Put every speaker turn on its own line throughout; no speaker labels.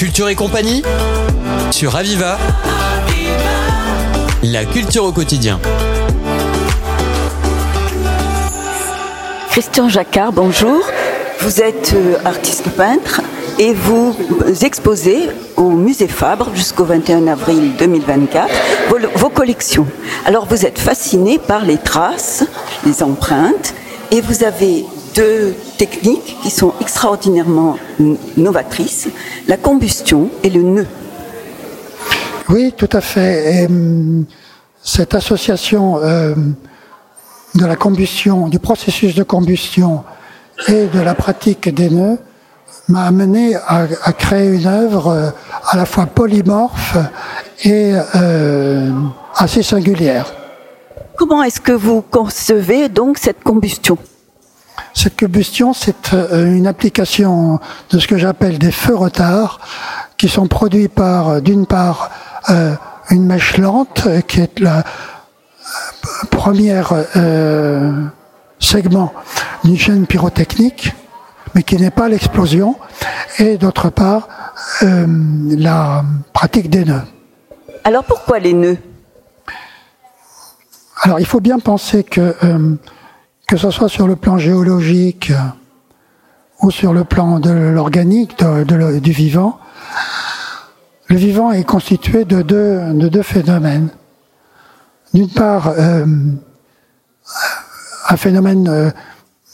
Culture et compagnie sur Aviva. La culture au quotidien.
Christian Jacquard, bonjour. Vous êtes euh, artiste peintre et vous exposez au musée Fabre jusqu'au 21 avril 2024 vos, vos, collections. Alors vous êtes fasciné par les traces, les empreintes et vous avez deux techniques qui sont extraordinairement novatrices, la combustion et le nœud.
Oui, tout à fait. Et, cette association euh, de la combustion, du processus de combustion et de la pratique des nœuds m'a amené à, à, créer une œuvre euh, à la fois polymorphe et euh, assez singulière.
Comment est-ce que vous concevez donc cette combustion?
Cette combustion, c'est euh, une application de ce que j'appelle des feux retards qui sont produits par, d'une part, euh, une mèche lente qui est la première euh, segment d'une chaîne pyrotechnique, mais qui n'est pas l'explosion, et d'autre part euh, la pratique des nœuds.
Alors pourquoi les nœuds?
Alors il faut bien penser que euh, que ce soit sur le plan géologique ou sur le plan de l'organique, du vivant, le vivant est constitué de deux, de deux phénomènes. D'une part, euh, un phénomène euh,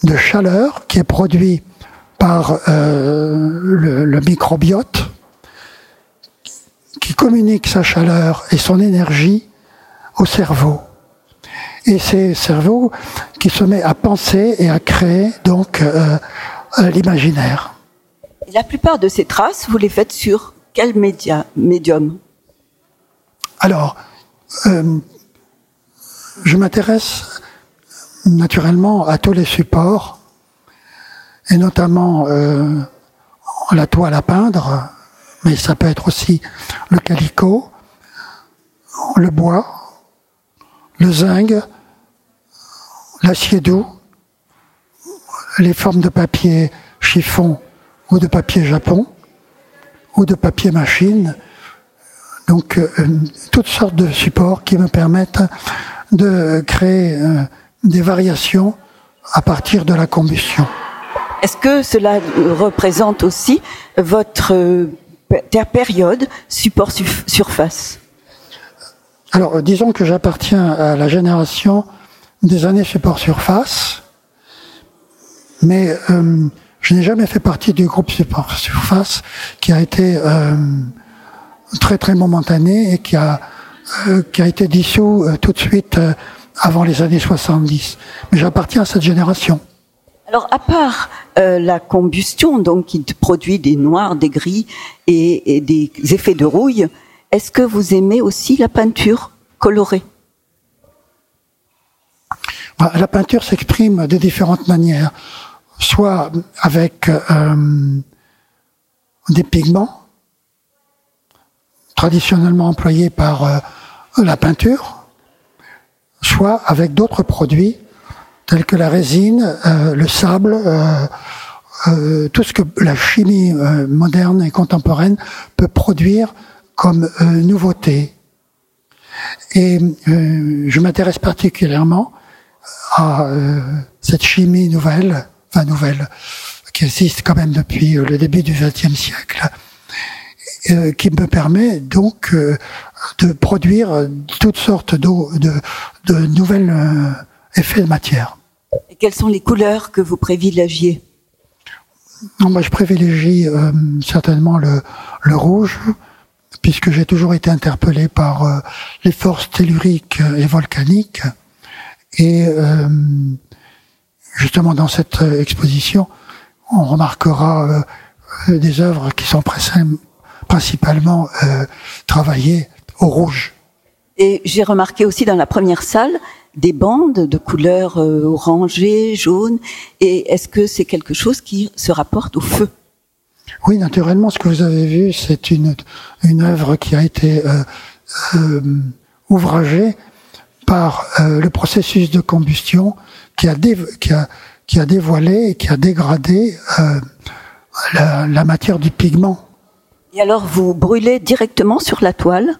de chaleur qui est produit par euh, le, microbiote, qui communique sa chaleur et son énergie au cerveau. Et c'est le cerveau qui se met à penser et à créer donc euh, l'imaginaire.
La plupart de ces traces, vous les faites sur quel média, médium?
Alors, euh, je m'intéresse naturellement à tous les supports, et notamment euh, la toile à peindre, mais ça peut être aussi le calicot, le bois, le zinc, l'acier doux, les formes de papier chiffon ou de papier japon, ou de papier machine. Donc, euh, toutes sortes de supports qui me permettent de créer euh, des variations à partir de la combustion.
Est-ce que cela représente aussi votre euh, période support-surface
Alors, disons que j'appartiens à la génération des années support-surface, mais euh, je n'ai jamais fait partie du groupe support surface qui a été euh, très très momentané et qui a euh, qui a été dissous tout de suite avant les années 70. Mais j'appartiens à cette génération.
Alors, à part la combustion, donc qui produit des noirs, des gris et des effets de rouille, est-ce que vous aimez aussi la peinture colorée?
La peinture s'exprime de différentes manières soit avec euh, des pigments traditionnellement employés par euh, la peinture, soit avec d'autres produits tels que la résine, euh, le sable, tout ce que la chimie moderne et contemporaine peut produire comme nouveauté. Et je m'intéresse particulièrement à cette chimie nouvelle enfin nouvelle, qui existe quand même depuis le début du XXe siècle, euh, qui me permet donc euh, de produire toutes sortes de, de, nouvelles euh, effets de matière.
Et quelles sont les couleurs que vous privilégiez?
Non, moi je privilégie euh, certainement le, le rouge, puisque j'ai toujours été interpellé par euh, les forces telluriques et volcaniques. Et euh, justement dans cette exposition, on remarquera euh, des œuvres qui sont principalement euh, travaillées au rouge.
Et j'ai remarqué aussi dans la première salle des bandes de couleurs euh, orangées, jaunes. Et est-ce que c'est quelque chose qui se rapporte au feu?
Oui, naturellement, ce que vous avez vu, c'est une, une œuvre qui a été euh, euh, ouvragée par le processus de combustion qui a, dé, qui a, qui a dévoilé et qui a dégradé euh, la, la, matière du pigment.
Et alors, vous brûlez directement sur la toile?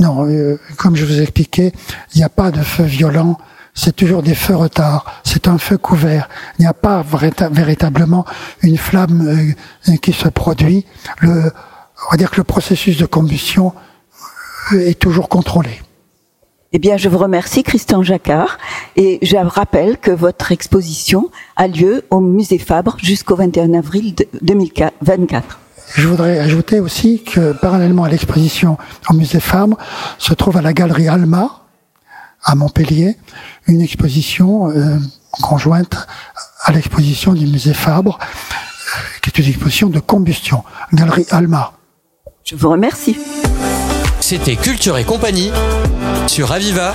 Non, euh, comme je vous ai expliqué, il n'y a pas de feu violent. C'est toujours des feux retards. C'est un feu couvert. Il n'y a pas véritablement une flamme euh, qui se produit. Le, on va dire que le processus de combustion euh, est toujours contrôlé.
Eh bien, je vous remercie, Christian Jacquard, et je rappelle que votre exposition a lieu au Musée Fabre jusqu'au 21 avril 2024.
Je voudrais ajouter aussi que, parallèlement à l'exposition au Musée Fabre, se trouve à la Galerie Alma, à Montpellier, une exposition euh, conjointe à l'exposition du Musée Fabre, euh, qui est une exposition de combustion, Galerie Alma.
Je vous remercie.
C'était Culture et compagnie sur Aviva.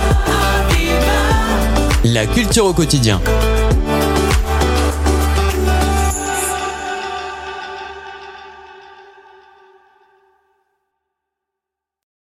La culture au quotidien.